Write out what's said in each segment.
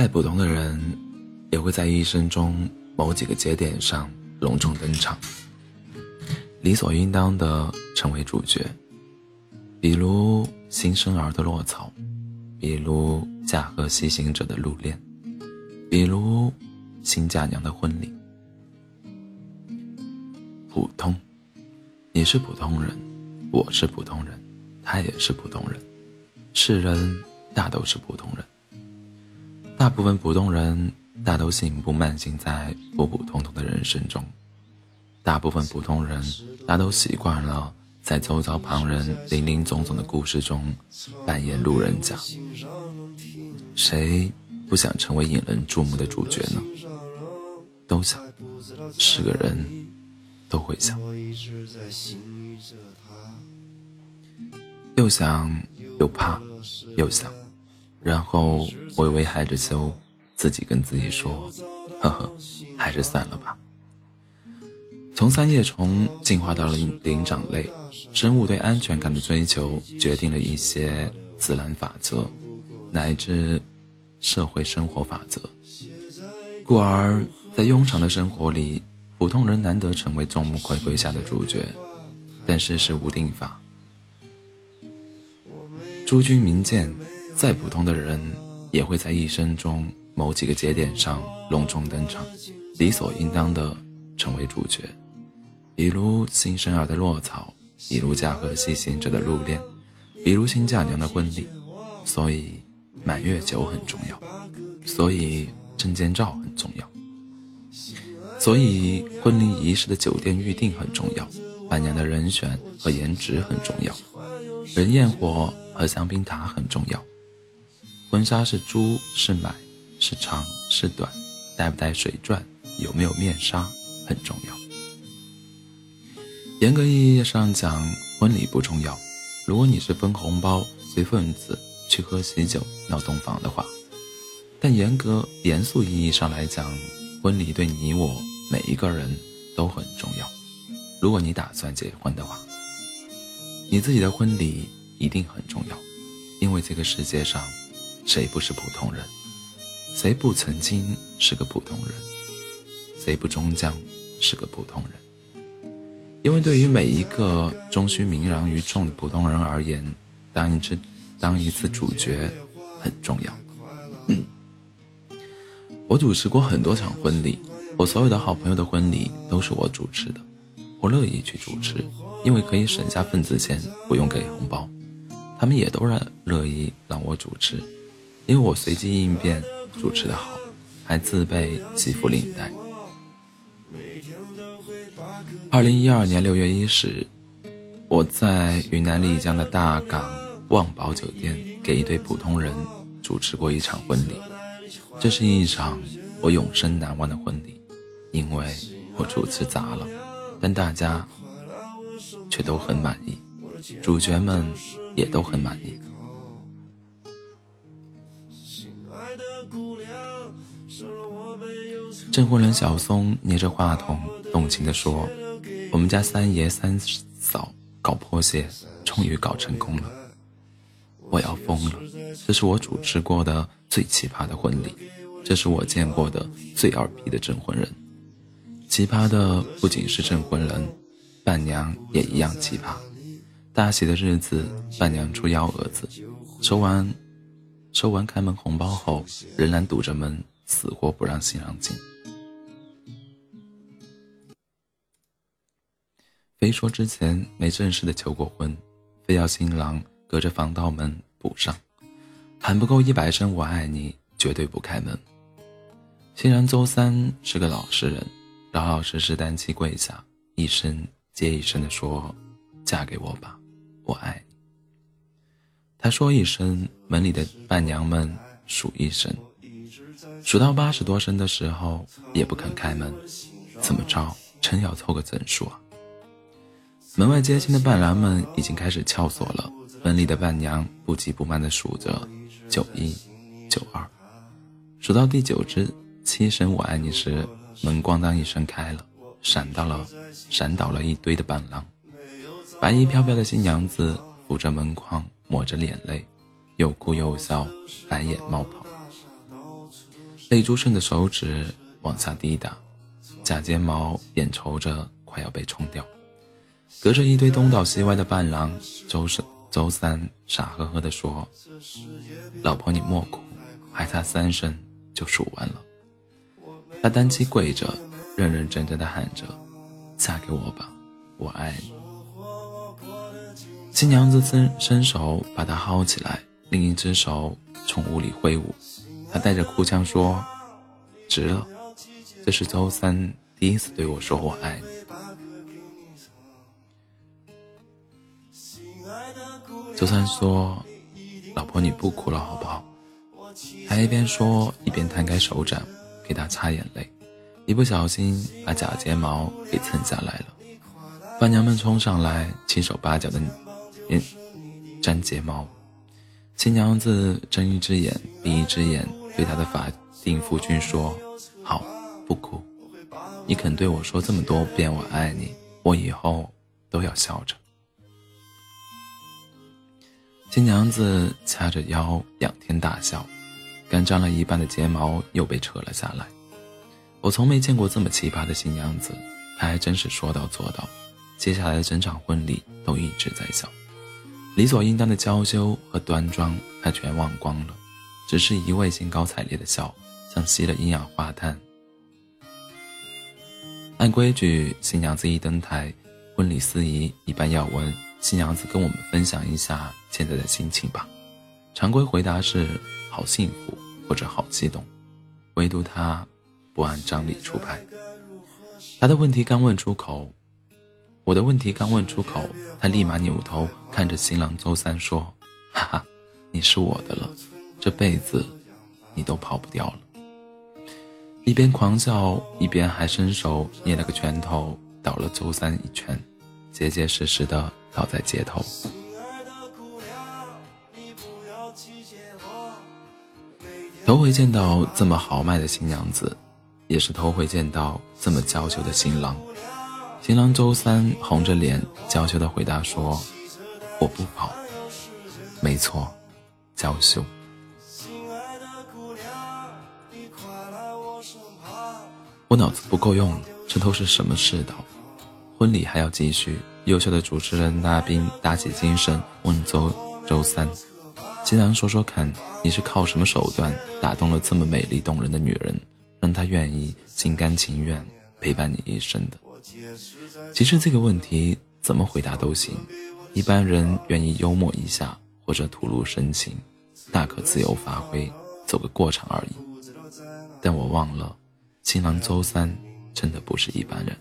再普通的人，也会在一生中某几个节点上隆重登场，理所应当的成为主角。比如新生儿的落草，比如驾鹤西行者的入殓，比如新嫁娘的婚礼。普通，你是普通人，我是普通人，他也是普通人，世人大都是普通人。大部分普通人大都信步慢行在普普通通的人生中，大部分普通人大都习惯了在周遭旁人林林总总的故事中扮演路人甲。谁不想成为引人注目的主角呢？都想，是个人都会想，又想又怕又想。然后微微害着羞，自己跟自己说：“呵呵，还是算了吧。”从三叶虫进化到了灵长类，生物对安全感的追求决定了一些自然法则，乃至社会生活法则。故而，在庸常的生活里，普通人难得成为众目睽睽下的主角。但世事无定法，诸君明鉴。再普通的人，也会在一生中某几个节点上隆重登场，理所应当的成为主角。比如新生儿的落草，比如驾鹤西行者的入殓，比如新嫁娘的婚礼。所以满月酒很重要，所以证件照很重要，所以婚礼仪式的酒店预订很重要，伴娘的人选和颜值很重要，人焰火和香槟塔很重要。婚纱是租是买，是长是短，带不带水钻，有没有面纱，很重要。严格意义上讲，婚礼不重要。如果你是分红包、随份子去喝喜酒、闹洞房的话，但严格严肃意义上来讲，婚礼对你我每一个人都很重要。如果你打算结婚的话，你自己的婚礼一定很重要，因为这个世界上。谁不是普通人？谁不曾经是个普通人？谁不终将是个普通人？因为对于每一个终须名扬于众的普通人而言，当一次当一次主角很重要。我主持过很多场婚礼，我所有的好朋友的婚礼都是我主持的，我乐意去主持，因为可以省下份子钱，不用给红包。他们也都让乐意让我主持。因为我随机应变，主持的好，还自备几副领带。二零一二年六月一日，我在云南丽江的大港旺宝酒店给一对普通人主持过一场婚礼。这是一场我永生难忘的婚礼，因为我主持砸了，但大家却都很满意，主角们也都很满意。证婚人小松捏着话筒，动情地说：“我们家三爷三嫂搞破鞋，终于搞成功了。我要疯了！这是我主持过的最奇葩的婚礼，这是我见过的最二逼的证婚人。奇葩的不仅是证婚人，伴娘也一样奇葩。大喜的日子，伴娘出幺蛾子，收完收完开门红包后，仍然堵着门，死活不让新郎进。”非说之前没正式的求过婚，非要新郎隔着防盗门补上，喊不够一百声我爱你，绝对不开门。新人周三是个老实人，老老实实单膝跪下，一声接一声的说：“嫁给我吧，我爱你。”他说一声，门里的伴娘们数一声，数到八十多声的时候也不肯开门，怎么着，真要凑个整数啊？门外接亲的伴郎们已经开始撬锁了，门里的伴娘不急不慢地数着九一九二，数到第九只七声“我爱你”时，门咣当一声开了，闪到了闪倒了一堆的伴郎，白衣飘飘的新娘子扶着门框，抹着眼泪，又哭又笑，白眼冒泡。泪珠顺着手指往下滴答，假睫毛眼瞅着快要被冲掉。隔着一堆东倒西歪的伴郎，周三周三傻呵呵地说：“老婆你莫哭，还差三声就数完了。”他单膝跪着，认认真真地喊着：“嫁给我吧，我爱你。”新娘子伸伸手把他薅起来，另一只手从屋里挥舞。他带着哭腔说：“值了，这是周三第一次对我说我爱你。”周三说：“老婆，你不哭了好不好？”他一边说一边摊开手掌给她擦眼泪，一不小心把假睫毛给蹭下来了。伴娘们冲上来，七手八脚的粘。粘睫毛，新娘子睁一只眼闭一只眼，对她的法定夫君说：“好，不哭。你肯对我说这么多遍我爱你，我以后都要笑着。”新娘子掐着腰仰天大笑，干张了一半的睫毛又被扯了下来。我从没见过这么奇葩的新娘子，她还真是说到做到。接下来的整场婚礼都一直在笑。理所应当的娇羞和端庄，她全忘光了，只是一味兴高采烈的笑，像吸了一氧化碳。按规矩，新娘子一登台，婚礼司仪一般要问新娘子跟我们分享一下现在的心情吧。常规回答是好幸福或者好激动，唯独她不按常理出牌。她的问题刚问出口。我的问题刚问出口，他立马扭头看着新郎周三说：“哈哈，你是我的了，这辈子你都跑不掉了。”一边狂笑，一边还伸手捏了个拳头，倒了周三一拳，结结实实的倒在街头。头回见到这么豪迈的新娘子，也是头回见到这么娇羞的新郎。新郎周三红着脸，娇羞的回答说：“我不跑。”没错，娇羞。我脑子不够用了，这都是什么世道？婚礼还要继续。优秀的主持人拉宾打起精神问周周三：“新郎说说看，你是靠什么手段打动了这么美丽动人的女人，让她愿意心甘情愿陪伴你一生的？”其实这个问题怎么回答都行，一般人愿意幽默一下或者吐露深情，大可自由发挥，走个过场而已。但我忘了，新郎周三真的不是一般人。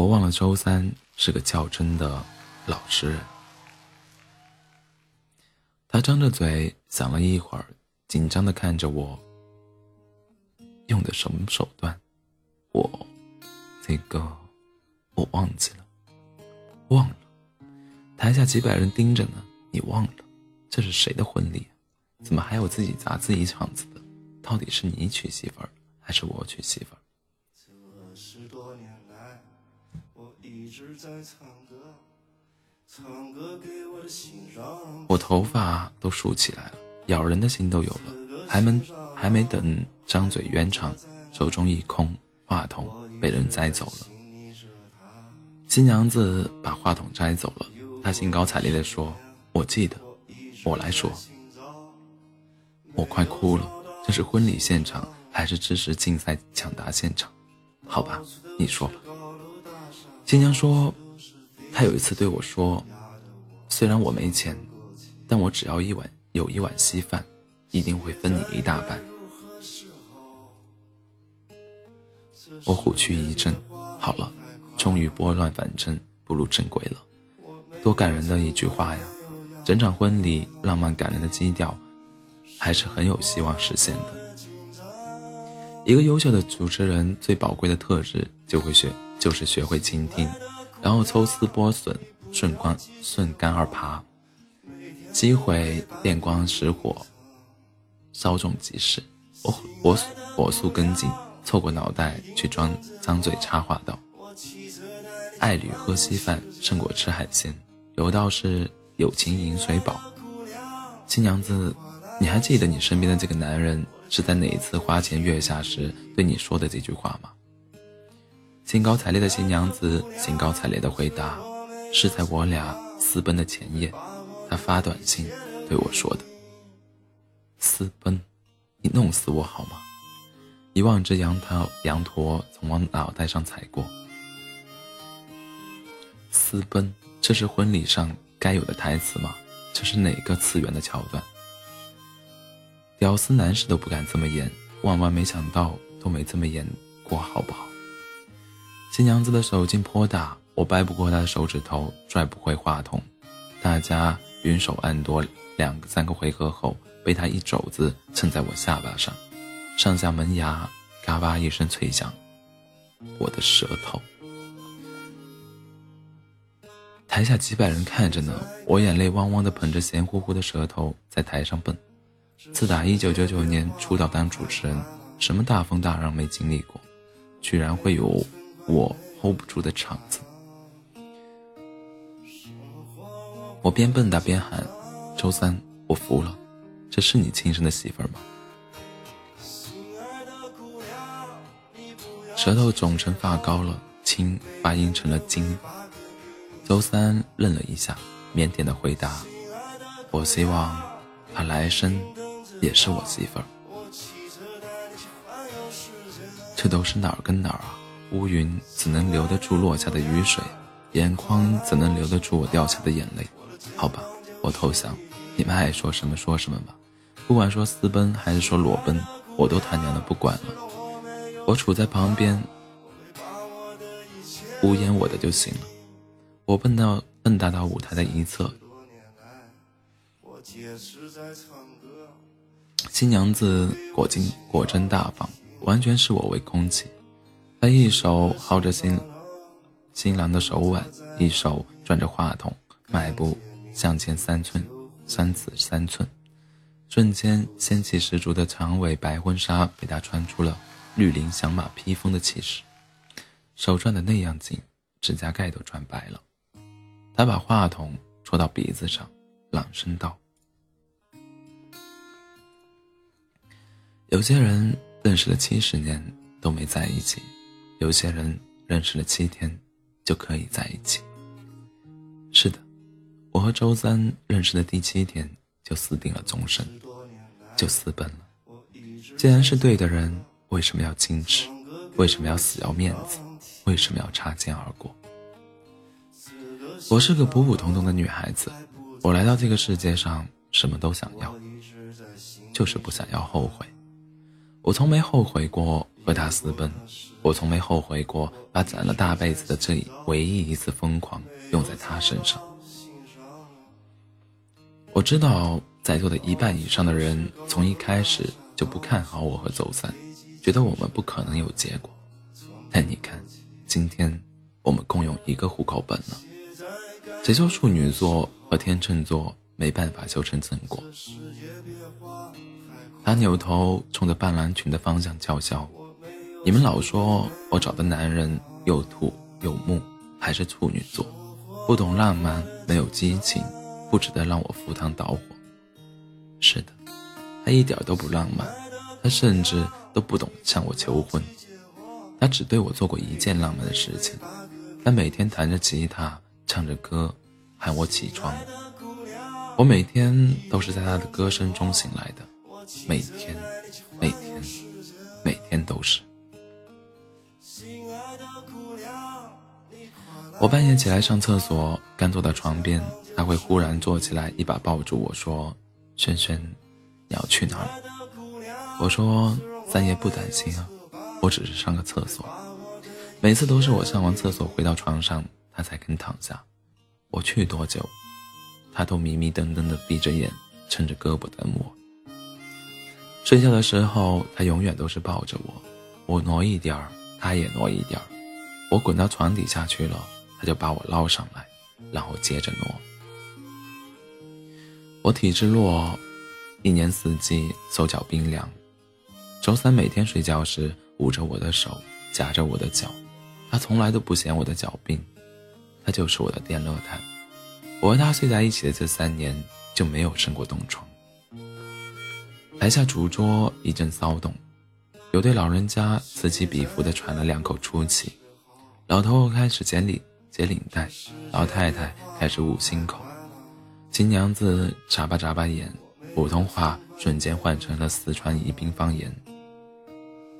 我忘了周三是个较真的老实人。他张着嘴想了一会儿，紧张的看着我，用的什么手段？我，这个，我忘记了，忘了。台下几百人盯着呢，你忘了？这是谁的婚礼？怎么还有自己砸自己场子的？到底是你娶媳妇儿，还是我娶媳妇儿？我头发都竖起来了，咬人的心都有了，还没还没等张嘴圆场，手中一空。话筒被人摘走了，新娘子把话筒摘走了。她兴高采烈地说：“我记得，我来说。”我快哭了。这是婚礼现场还是知识竞赛抢答现场？好吧，你说吧。新娘说：“她有一次对我说，虽然我没钱，但我只要一碗有一碗稀饭，一定会分你一大半。”我虎躯一震，好了，终于拨乱反正，步入正轨了。多感人的一句话呀！整场婚礼浪漫感人的基调，还是很有希望实现的。一个优秀的主持人最宝贵的特质，就会学，就是学会倾听，然后抽丝剥笋，顺光顺杆而爬，机会电光石火，稍纵即逝，我我火速跟进。凑过脑袋去装，张嘴插话道：“爱侣喝稀饭胜过吃海鲜，有道是友情饮水饱。”新娘子你还记得你身边的这个男人是在哪一次花前月下时对你说的这句话吗？兴高采烈的新娘子，兴高采烈的回答，是在我俩私奔的前夜，她发短信对我说的。私奔，你弄死我好吗？一万只羊驼，羊驼从我脑袋上踩过。私奔，这是婚礼上该有的台词吗？这是哪个次元的桥段？屌丝男士都不敢这么演，万万没想到都没这么演过，好不好？新娘子的手劲颇大，我掰不过她的手指头，拽不回话筒。大家云手按多两个三个回合后，被她一肘子蹭在我下巴上，上下门牙嘎巴一声脆响。我的舌头。台下几百人看着呢，我眼泪汪汪的捧着咸乎乎的舌头在台上蹦。自打一九九九年出道当主持人，什么大风大浪没经历过，居然会有。我 hold 不住的场子，我边蹦跶边喊：“周三，我服了，这是你亲生的媳妇儿吗？”舌头肿成发糕了，亲发音成了金。周三愣了一下，腼腆的回答：“我希望她来生也是我媳妇儿。”这都是哪儿跟哪儿啊？乌云怎能留得住落下的雨水？眼眶怎能留得住我掉下的眼泪？好吧，我投降。你们爱说什么说什么吧。不管说私奔还是说裸奔，我都他娘的不管了。我处在旁边，无言我的就行了。我蹦到蹦跶到舞台的一侧，新娘子果真果真大方，完全视我为空气。他一手薅着新新郎的手腕，一手转着话筒，迈步向前三寸，三尺三寸，瞬间仙气十足的长尾白婚纱被他穿出了绿林响马披风的气势，手转的那样紧，指甲盖都转白了。他把话筒戳到鼻子上，朗声道：“有些人认识了七十年都没在一起。”有些人认识了七天，就可以在一起。是的，我和周三认识的第七天就私定了终身，就私奔了。既然是对的人，为什么要矜持？为什么要死要面子？为什么要擦肩而过？我是个普普通通的女孩子，我来到这个世界上什么都想要，就是不想要后悔。我从没后悔过和他私奔。我从没后悔过把攒了大辈子的这唯一一次疯狂用在他身上。我知道在座的一半以上的人从一开始就不看好我和周三，觉得我们不可能有结果。但你看，今天我们共用一个户口本了。谁说处女座和天秤座没办法修成正果？他扭头冲着半蓝裙的方向叫嚣。你们老说我找的男人又土又木，还是处女座，不懂浪漫，没有激情，不值得让我赴汤蹈火。是的，他一点都不浪漫，他甚至都不懂向我求婚。他只对我做过一件浪漫的事情，他每天弹着吉他，唱着歌，喊我起床。我每天都是在他的歌声中醒来的，每天，每天，每天都是。我半夜起来上厕所，刚坐到床边，他会忽然坐起来，一把抱住我说：“轩轩，你要去哪里？”我说：“三爷不担心啊，我只是上个厕所。”每次都是我上完厕所回到床上，他才肯躺下。我去多久，他都迷迷瞪瞪的闭着眼，撑着胳膊等我。睡觉的时候，他永远都是抱着我，我挪一点儿，他也挪一点儿，我滚到床底下去了。他就把我捞上来，然后接着挪。我体质弱，一年四季手脚冰凉。周三每天睡觉时捂着我的手，夹着我的脚，他从来都不嫌我的脚冰，他就是我的电热毯。我和他睡在一起的这三年就没有生过冻疮。台下主桌一阵骚动，有对老人家此起彼伏地喘了两口粗气，老头开始解领解领带，老太太开始捂心口，新娘子眨巴眨巴眼，普通话瞬间换成了四川宜宾方言。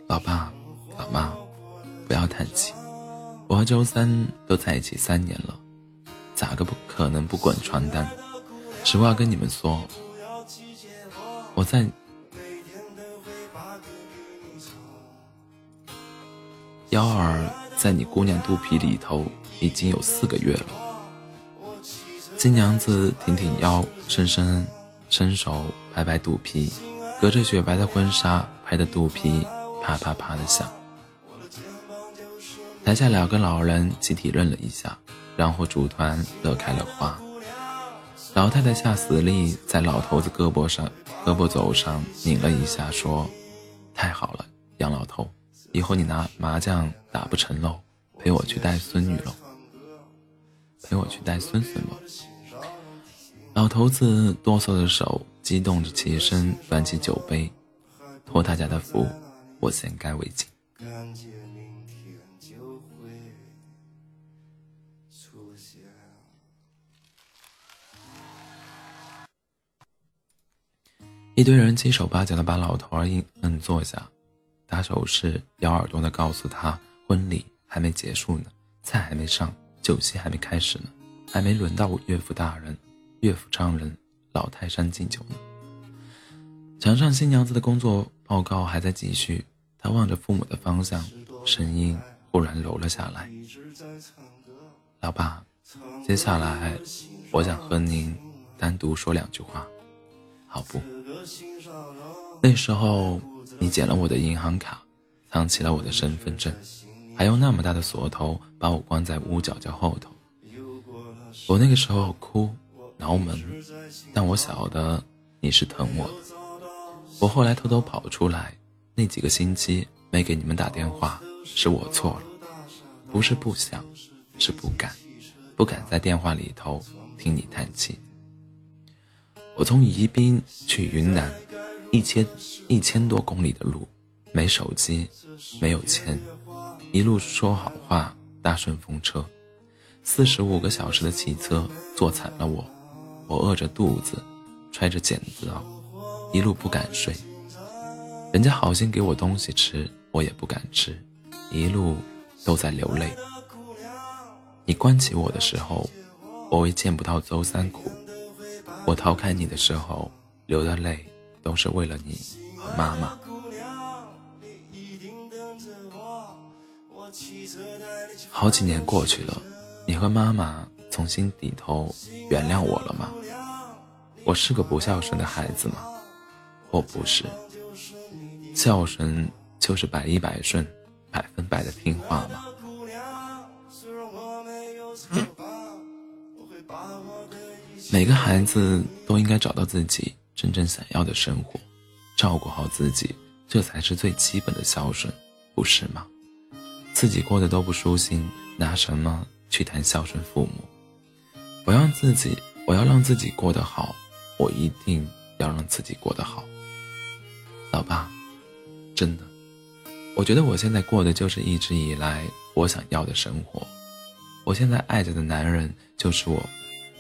老爸，老妈，不要叹气，我和周三都在一起三年了，咋个不可能不滚床单？实话跟你们说，我在幺儿在你姑娘肚皮里头已经有四个月了。新娘子挺挺腰，伸伸伸手拍拍肚皮，隔着雪白的婚纱拍的肚皮啪啪啪的响。台下两个老人集体愣了一下，然后组团乐开了花。老太太下死力在老头子胳膊上、胳膊肘上拧了一下，说：“太好了，杨老头，以后你拿麻将打不成喽，陪我去带孙女喽，陪我去带孙孙喽。”老头子哆嗦的手激动着起身，端起酒杯，托大家的福，我先干为敬。一堆人七手八脚的把老头儿硬摁坐下，打手势，咬耳朵的告诉他：婚礼还没结束呢，菜还没上，酒席还没开始呢，还没轮到我岳父大人、岳父丈人老泰山敬酒呢。墙上新娘子的工作报告还在继续，他望着父母的方向，声音忽然柔了下来：“老爸，接下来我想和您单独说两句话，好不？”那时候，你捡了我的银行卡，藏起了我的身份证，还用那么大的锁头把我关在屋角角后头。我那个时候哭挠门，但我晓得你是疼我的。我后来偷偷跑出来，那几个星期没给你们打电话，是我错了，不是不想，是不敢，不敢在电话里头听你叹气。我从宜宾去云南。一千一千多公里的路，没手机，没有钱，一路说好话搭顺风车，四十五个小时的骑车坐惨了我，我饿着肚子，揣着剪子，一路不敢睡，人家好心给我东西吃，我也不敢吃，一路都在流泪。你关起我的时候，我为见不到周三苦；我逃开你的时候，流的泪。都是为了你和妈妈。好几年过去了，你和妈妈从心底头原谅我了吗？我是个不孝顺的孩子吗？我不是。孝顺就是百依百顺，百分百的听话吗？每个孩子都应该找到自己。真正想要的生活，照顾好自己，这才是最基本的孝顺，不是吗？自己过得都不舒心，拿什么去谈孝顺父母？我让自己，我要让自己过得好，我一定要让自己过得好。老爸，真的，我觉得我现在过的就是一直以来我想要的生活。我现在爱着的男人就是我，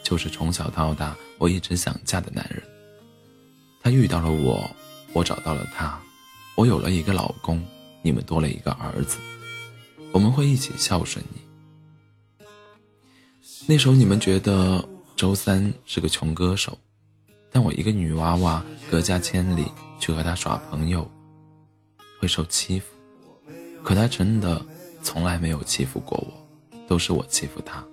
就是从小到大我一直想嫁的男人。遇到了我，我找到了他，我有了一个老公，你们多了一个儿子，我们会一起孝顺你。那时候你们觉得周三是个穷歌手，但我一个女娃娃隔家千里去和他耍朋友，会受欺负，可他真的从来没有欺负过我，都是我欺负他。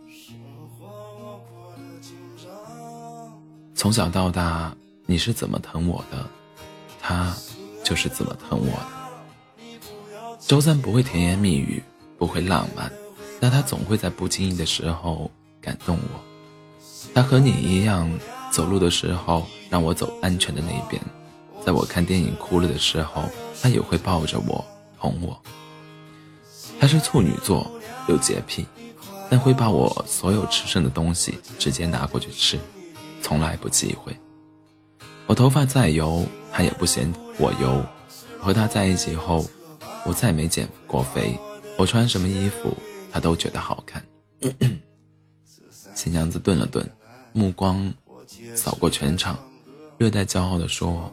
从小到大。你是怎么疼我的，他就是怎么疼我的。周三不会甜言蜜语，不会浪漫，但他总会在不经意的时候感动我。他和你一样，走路的时候让我走安全的那一边，在我看电影哭了的时候，他也会抱着我哄我。他是处女座，有洁癖，但会把我所有吃剩的东西直接拿过去吃，从来不忌讳。我头发再油，他也不嫌我油。和他在一起后，我再没减过肥。我穿什么衣服，他都觉得好看。新娘子顿了顿，目光扫过全场，略带骄傲地说：“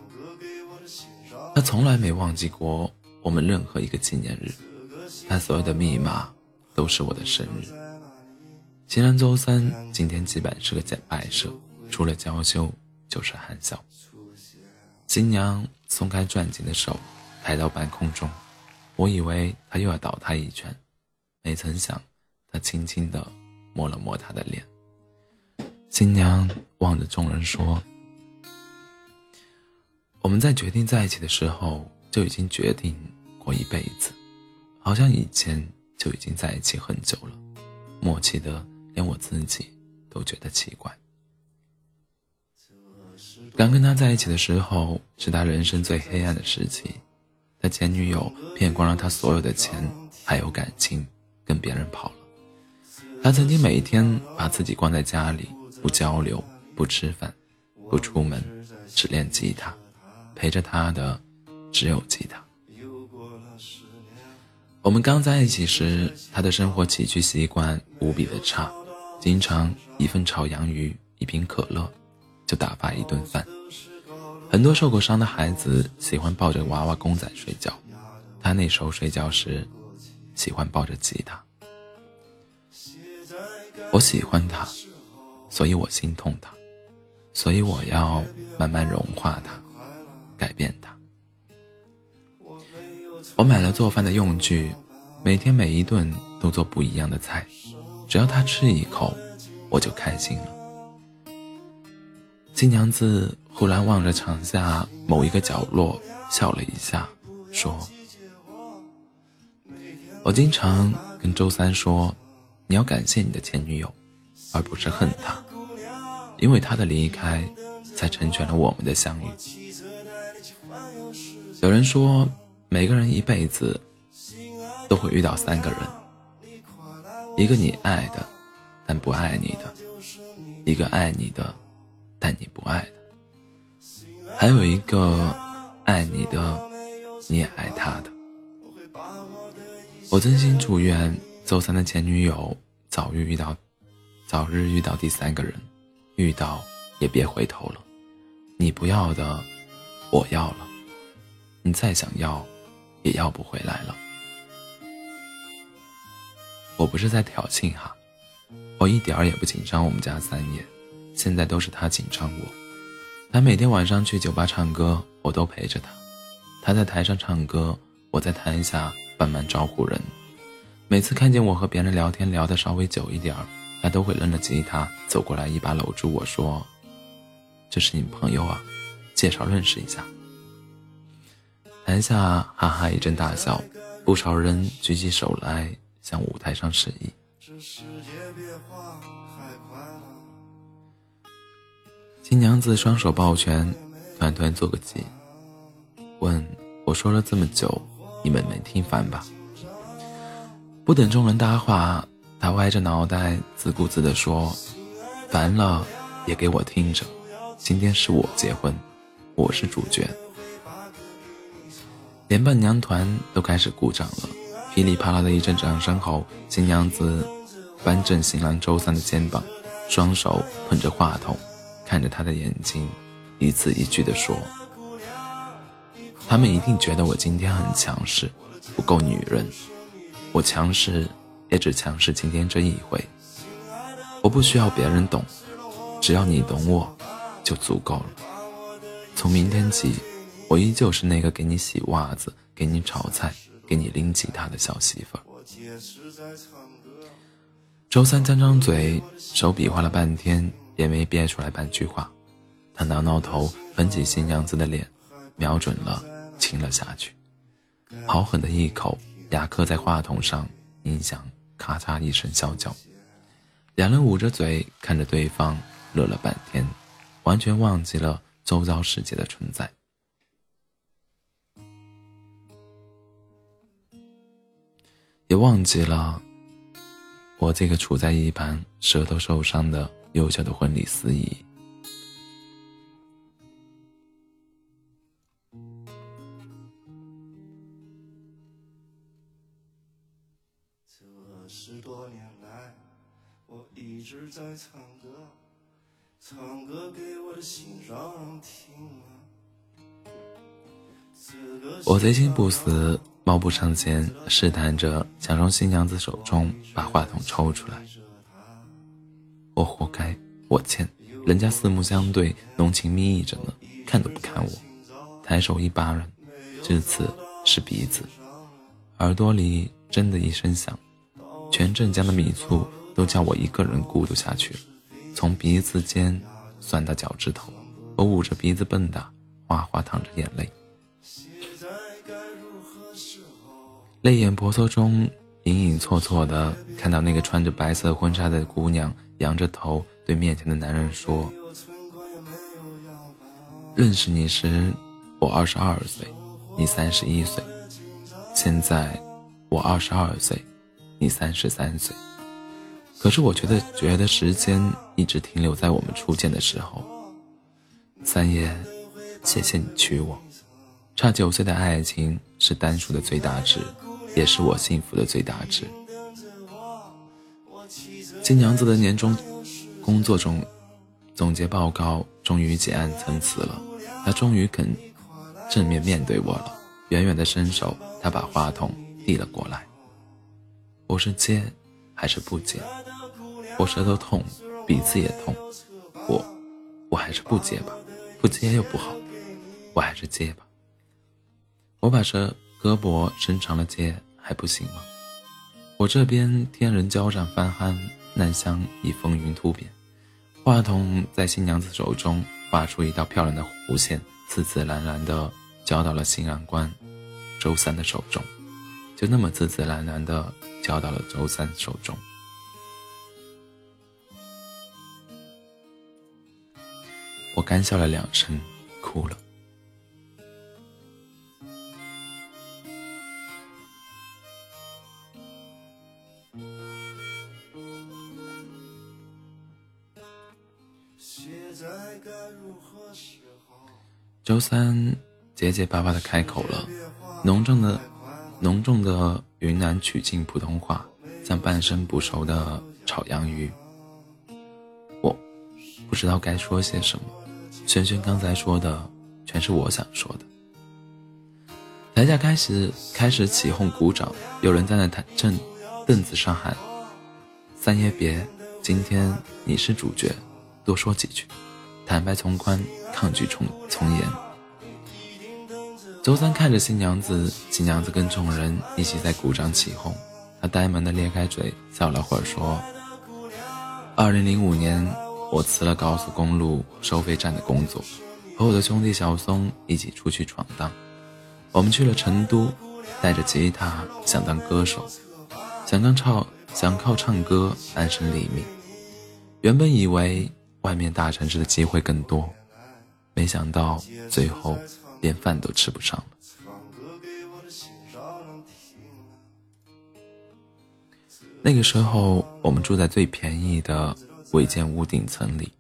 他从来没忘记过我们任何一个纪念日，他所有的密码都是我的生日。”新人周三今天基本是个简摆设，除了娇羞就是含笑。新娘松开攥紧的手。抬到半空中，我以为他又要倒他一拳，没曾想，他轻轻地摸了摸他的脸。新娘望着众人说：“我们在决定在一起的时候就已经决定过一辈子，好像以前就已经在一起很久了，默契的连我自己都觉得奇怪。刚跟他在一起的时候，是他人生最黑暗的时期。”他前女友骗光了他所有的钱，还有感情，跟别人跑了。他曾经每一天把自己关在家里，不交流，不吃饭，不出门，只练吉他，陪着他的只有吉他。我们刚在一起时，他的生活起居习惯无比的差，经常一份炒洋芋，一瓶可乐，就打发一顿饭。很多受过伤的孩子喜欢抱着娃娃公仔睡觉，他那时候睡觉时喜欢抱着吉他。我喜欢他，所以我心痛他，所以我要慢慢融化他，改变他。我买了做饭的用具，每天每一顿都做不一样的菜，只要他吃一口，我就开心了。新娘子。忽然望着场下某一个角落，笑了一下，说：“我经常跟周三说，你要感谢你的前女友，而不是恨她，因为她的离开，才成全了我们的相遇。有人说，每个人一辈子都会遇到三个人：一个你爱的，但不爱你的；一个爱你的，但你不爱的。”还有一个爱你的，你也爱他的。我真心祝愿周三的前女友早日遇到，早日遇到第三个人，遇到也别回头了。你不要的，我要了；你再想要，也要不回来了。我不是在挑衅哈，我一点儿也不紧张我们家三爷，现在都是他紧张我。他每天晚上去酒吧唱歌，我都陪着他。他在台上唱歌，我在台下帮忙招呼人。每次看见我和别人聊天聊得稍微久一点儿，他都会扔了吉他走过来，一把搂住我说：“这是你朋友啊，介绍认识一下。”台下哈哈一阵大笑，不少人举起手来向舞台上示意。这世界变化太快新娘子双手抱拳，团团做个揖，问我说了这么久，你们没听烦吧？不等众人搭话，她歪着脑袋自顾自地说：“烦了也给我听着，今天是我结婚，我是主角。”连伴娘团都开始鼓掌了，噼里啪啦的一阵掌声后，新娘子扳正新郎周三的肩膀，双手捧着话筒。看着他的眼睛，一字一句地说：“他们一定觉得我今天很强势，不够女人。我强势，也只强势今天这一回。我不需要别人懂，只要你懂我，就足够了。从明天起，我依旧是那个给你洗袜子、给你炒菜、给你拎吉他的小媳妇儿。”周三张张嘴，手比划了半天。也没憋出来半句话，他挠挠头，捧起新娘子的脸，瞄准了，亲了下去。好狠的一口，牙磕在话筒上，音响咔嚓一声啸叫。两人捂着嘴看着对方，乐了半天，完全忘记了周遭世界的存在，也忘记了我这个处在一旁，舌头受伤的。幼小的婚礼司仪。这十多年来，我一直在唱歌，唱歌给我的心人听啊。我贼心不死，貌不上前，试探着想从新娘子手中把话筒抽出来。我活该，我欠，人家四目相对，浓情蜜意着呢，看都不看我，抬手一巴掌，至此是鼻子，耳朵里真的一声响，全镇江的米醋都叫我一个人孤独下去了，从鼻子尖酸到脚趾头，我捂着鼻子蹦跶，哗哗淌着眼泪。泪眼婆娑中，隐隐绰绰的看到那个穿着白色婚纱的姑娘，仰着头对面前的男人说：“认识你时，我二十二岁，你三十一岁；现在，我二十二岁，你三十三岁。可是我觉得，觉得时间一直停留在我们初见的时候。三爷，谢谢你娶我。差九岁的爱情是单数的最大值。”也是我幸福的最大值。新娘子的年终工作中总结报告终于结案成词了，她终于肯正面面对我了。远远的伸手，她把话筒递了过来。我是接还是不接？我舌头痛，鼻子也痛，我我还是不接吧，不接又不好，我还是接吧。我把这。胳膊伸长了接还不行吗？我这边天人交战翻酣，南香已风云突变。话筒在新娘子手中画出一道漂亮的弧线，自自然然地交到了新郎官周三的手中，就那么自自然然地交到了周三手中。我干笑了两声，哭了。周三结结巴巴的开口了，浓重的、浓重的云南曲靖普通话，像半生不熟的炒洋芋。我不知道该说些什么。轩轩刚才说的全是我想说的。台下开始开始起哄鼓掌，有人站在台正凳子上喊：“三爷别，今天你是主角，多说几句。”坦白从宽，抗拒从从严。周三看着新娘子，新娘子跟众人一起在鼓掌起哄。他呆萌的咧开嘴，笑了会儿，说：“二零零五年，我辞了高速公路收费站的工作，和我的兄弟小松一起出去闯荡。我们去了成都，带着吉他，想当歌手，想当唱，想靠唱歌安身立命。原本以为……”外面大城市的机会更多，没想到最后连饭都吃不上了。那个时候，我们住在最便宜的违建屋顶层里，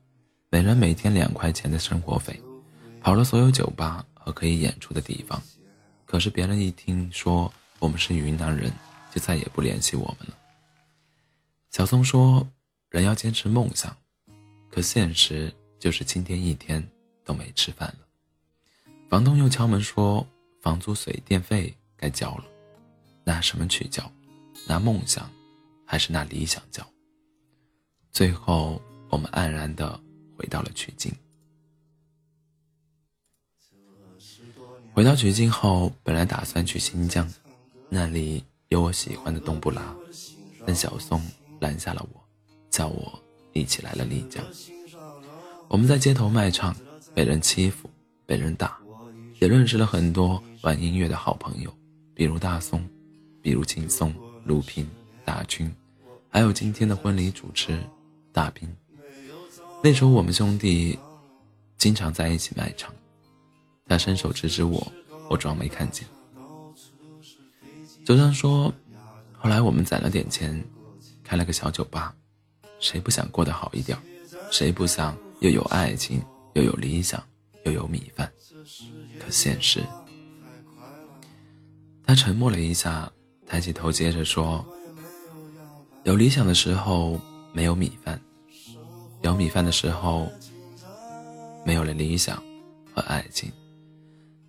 每人每天两块钱的生活费，跑了所有酒吧和可以演出的地方。可是别人一听说我们是云南人，就再也不联系我们了。小松说：“人要坚持梦想。”可现实就是今天一天都没吃饭了。房东又敲门说，房租、水电费该交了，拿什么去交？拿梦想，还是拿理想交？最后，我们黯然的回到了曲靖。回到曲靖后，本来打算去新疆，那里有我喜欢的冬不拉，但小松拦下了我，叫我。一起来了丽江，我们在街头卖唱，被人欺负，被人打，也认识了很多玩音乐的好朋友，比如大松，比如劲松、卢平、大军，还有今天的婚礼主持大兵。那时候我们兄弟经常在一起卖唱，他伸手指指我，我装没看见。酒商说，后来我们攒了点钱，开了个小酒吧。谁不想过得好一点？谁不想又有爱情，又有理想，又有米饭？可现实……他沉默了一下，抬起头，接着说：“有理想的时候没有米饭，有米饭的时候没有了理想和爱情，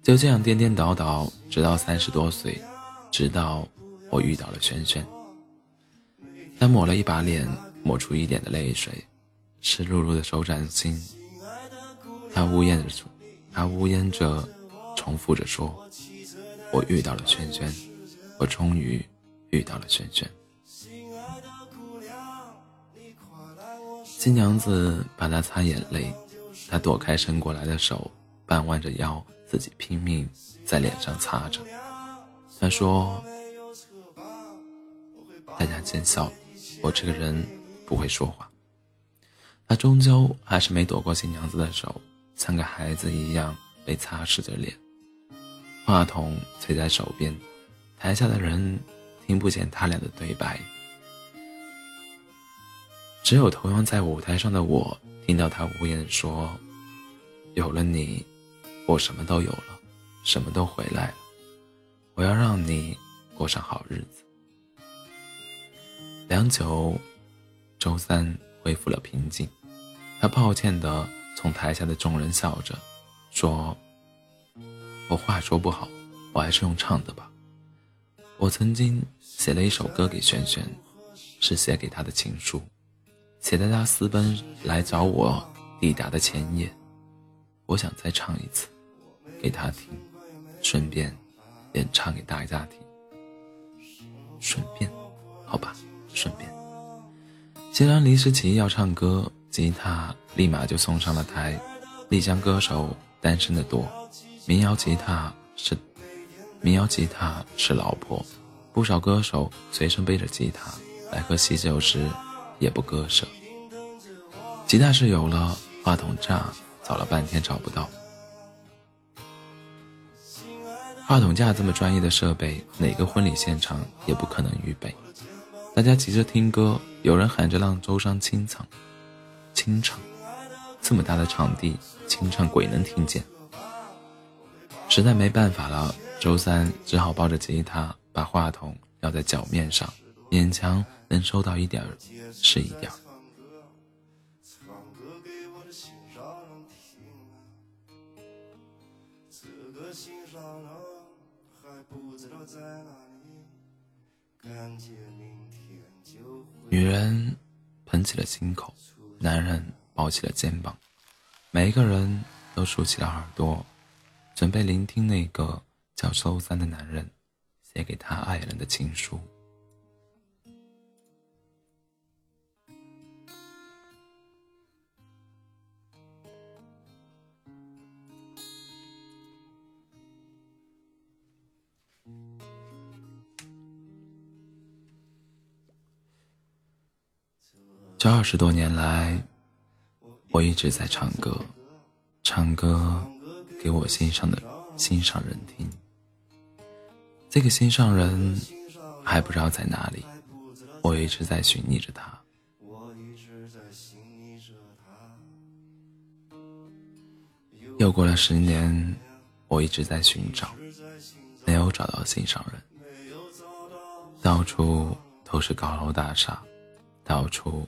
就这样颠颠倒倒，直到三十多岁，直到我遇到了轩轩。他抹了一把脸，抹出一点的泪水，湿漉漉的手掌心。他呜咽着，他呜咽着，重复着说：“我遇到了萱萱，我终于遇到了萱萱。”新娘子帮他擦眼泪，他躲开伸过来的手，半弯着腰，自己拼命在脸上擦着。他说：“大家见笑。”我这个人不会说话，他终究还是没躲过新娘子的手，像个孩子一样被擦拭着脸。话筒垂在手边，台下的人听不见他俩的对白，只有同样在舞台上的我听到他无言说：“有了你，我什么都有了，什么都回来了。我要让你过上好日子。”良久，周三恢复了平静。他抱歉地从台下的众人笑着说：“我话说不好，我还是用唱的吧。我曾经写了一首歌给轩轩，是写给他的情书，写在他私奔来找我抵达的前夜。我想再唱一次，给他听，顺便也唱给大家听。顺便，好吧。”顺便，既然临时起意要唱歌，吉他立马就送上了台。丽江歌手单身的多，民谣吉他是民谣吉他是老婆，不少歌手随身背着吉他来喝喜酒时也不割舍。吉他是有了，话筒架找了半天找不到。话筒架这么专业的设备，哪个婚礼现场也不可能预备。大家急着听歌，有人喊着让周商清唱，清唱，这么大的场地，清唱鬼能听见。实在没办法了，周三只好抱着吉他，把话筒撂在脚面上，勉强能收到一点是一点儿。心上了，还不知道在哪里，感觉你。女人捧起了心口，男人抱起了肩膀，每一个人都竖起了耳朵，准备聆听那个叫周三的男人写给他爱人的情书。这二十多年来，我一直在唱歌，唱歌给我心上的心上人听。这个心上人还不知道在哪里，我一直在寻觅着他。又过了十年，我一直在寻找，没有找到心上人。到处都是高楼大厦，到处。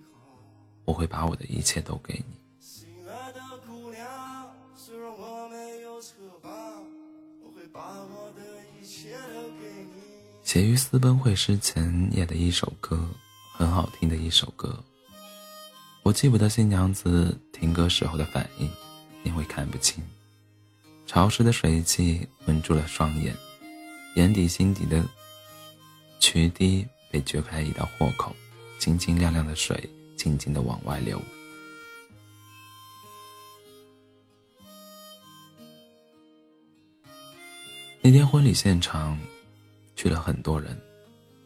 我会把我的一切都给你。心爱的姑娘，虽然我没有车吧，我会把我的一切都给你写于私奔会师前夜的一首歌，很好听的一首歌，我记不得新娘子听歌时候的反应，因为看不清。潮湿的水汽蒙住了双眼，眼底心底的渠堤被掘开一道豁口，晶晶亮亮的水静静的往外流。那天婚礼现场，去了很多人。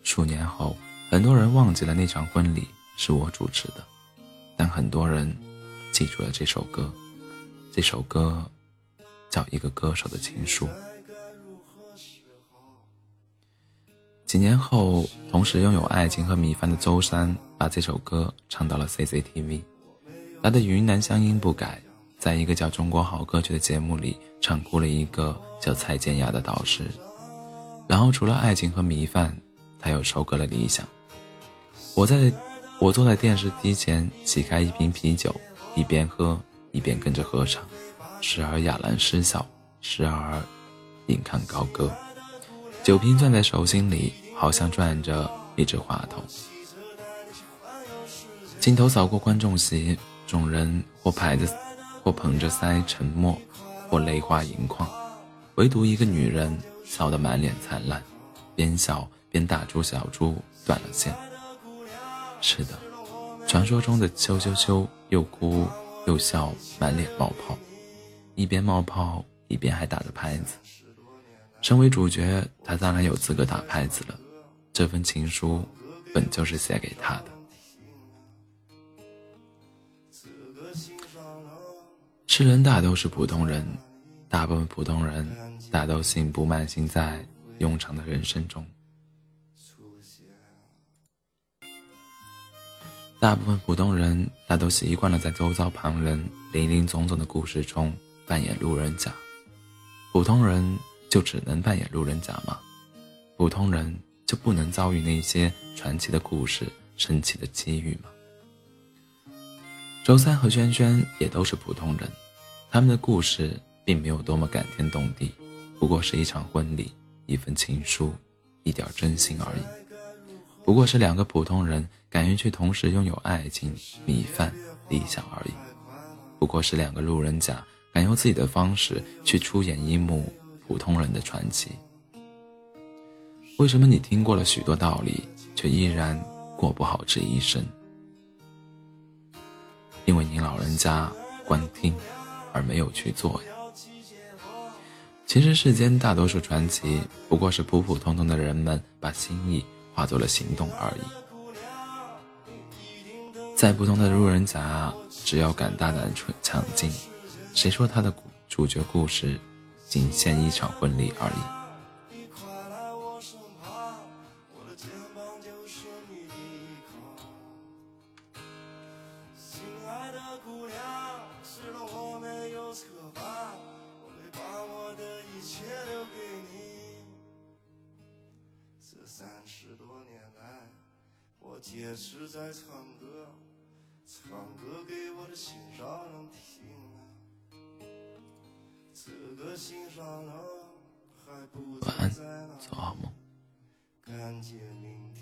数年后，很多人忘记了那场婚礼是我主持的，但很多人记住了这首歌。这首歌叫《一个歌手的情书》。几年后，同时拥有爱情和米饭的周三把这首歌唱到了 CCTV，他的云南乡音不改，在一个叫《中国好歌曲》的节目里唱哭了一个叫蔡健雅的导师。然后，除了爱情和米饭。他又收割了理想。我在，我坐在电视机前，洗开一瓶啤酒，一边喝一边跟着合唱，时而哑然失笑，时而引吭高歌。酒瓶攥在手心里，好像转着一只话筒。镜头扫过观众席，众人或排着，或捧着腮沉默，或泪花盈眶，唯独一个女人笑得满脸灿烂，边笑。边大猪小猪断了线。是的，传说中的羞羞羞，又哭又笑，满脸冒泡，一边冒泡一边还打着拍子。身为主角，他当然有资格打拍子了。这份情书本就是写给他的。世人大都是普通人，大部分普通人大都行不慢行在庸常的人生中。大部分普通人，大都习惯了在周遭旁人林林总总的故事中扮演路人甲。普通人就只能扮演路人甲吗？普通人就不能遭遇那些传奇的故事、神奇的机遇吗？周三和轩轩也都是普通人，他们的故事并没有多么感天动地，不过是一场婚礼、一份情书、一点真心而已。不过是两个普通人敢于去同时拥有爱情、米饭、理想而已。不过是两个路人甲敢用自己的方式去出演一幕普通人的传奇。为什么你听过了许多道理，却依然过不好这一生？因为您老人家光听而没有去做呀。其实世间大多数传奇，不过是普普通通的人们把心意。化作了行动而已。再普通的路人甲，只要敢大胆抢进，谁说他的主角故事仅限一场婚礼而已？在唱歌，唱歌给我的心上人听啊。这个心上人还不知在哪，感觉明天。